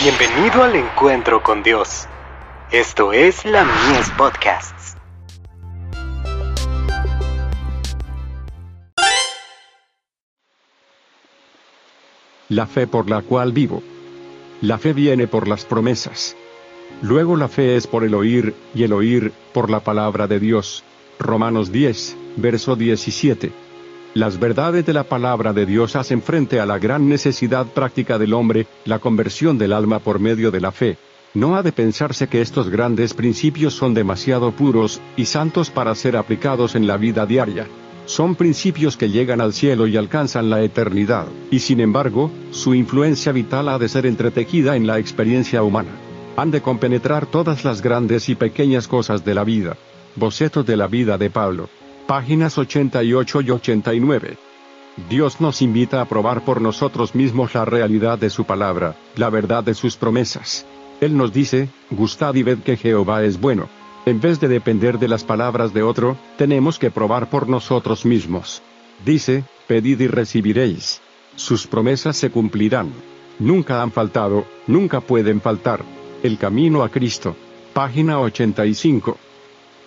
Bienvenido al encuentro con Dios. Esto es la Mies Podcasts. La fe por la cual vivo. La fe viene por las promesas. Luego la fe es por el oír, y el oír, por la palabra de Dios. Romanos 10, verso 17. Las verdades de la palabra de Dios hacen frente a la gran necesidad práctica del hombre, la conversión del alma por medio de la fe. No ha de pensarse que estos grandes principios son demasiado puros y santos para ser aplicados en la vida diaria. Son principios que llegan al cielo y alcanzan la eternidad, y sin embargo, su influencia vital ha de ser entretejida en la experiencia humana. Han de compenetrar todas las grandes y pequeñas cosas de la vida. Boceto de la vida de Pablo páginas 88 y 89. Dios nos invita a probar por nosotros mismos la realidad de su palabra, la verdad de sus promesas. Él nos dice, gustad y ved que Jehová es bueno. En vez de depender de las palabras de otro, tenemos que probar por nosotros mismos. Dice, pedid y recibiréis. Sus promesas se cumplirán. Nunca han faltado, nunca pueden faltar. El camino a Cristo. Página 85.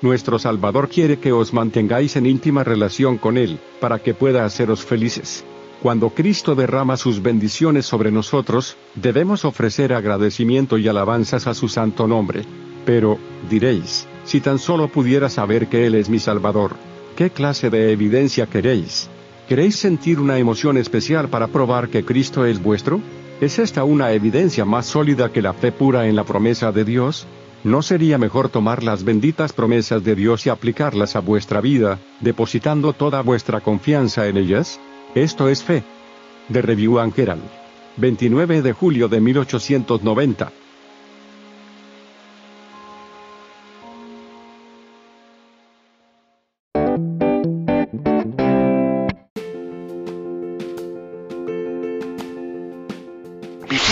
Nuestro Salvador quiere que os mantengáis en íntima relación con Él, para que pueda haceros felices. Cuando Cristo derrama sus bendiciones sobre nosotros, debemos ofrecer agradecimiento y alabanzas a su santo nombre. Pero, diréis, si tan solo pudiera saber que Él es mi Salvador, ¿qué clase de evidencia queréis? ¿Queréis sentir una emoción especial para probar que Cristo es vuestro? ¿Es esta una evidencia más sólida que la fe pura en la promesa de Dios? ¿No sería mejor tomar las benditas promesas de Dios y aplicarlas a vuestra vida, depositando toda vuestra confianza en ellas? Esto es fe. De Review Angeral. 29 de julio de 1890.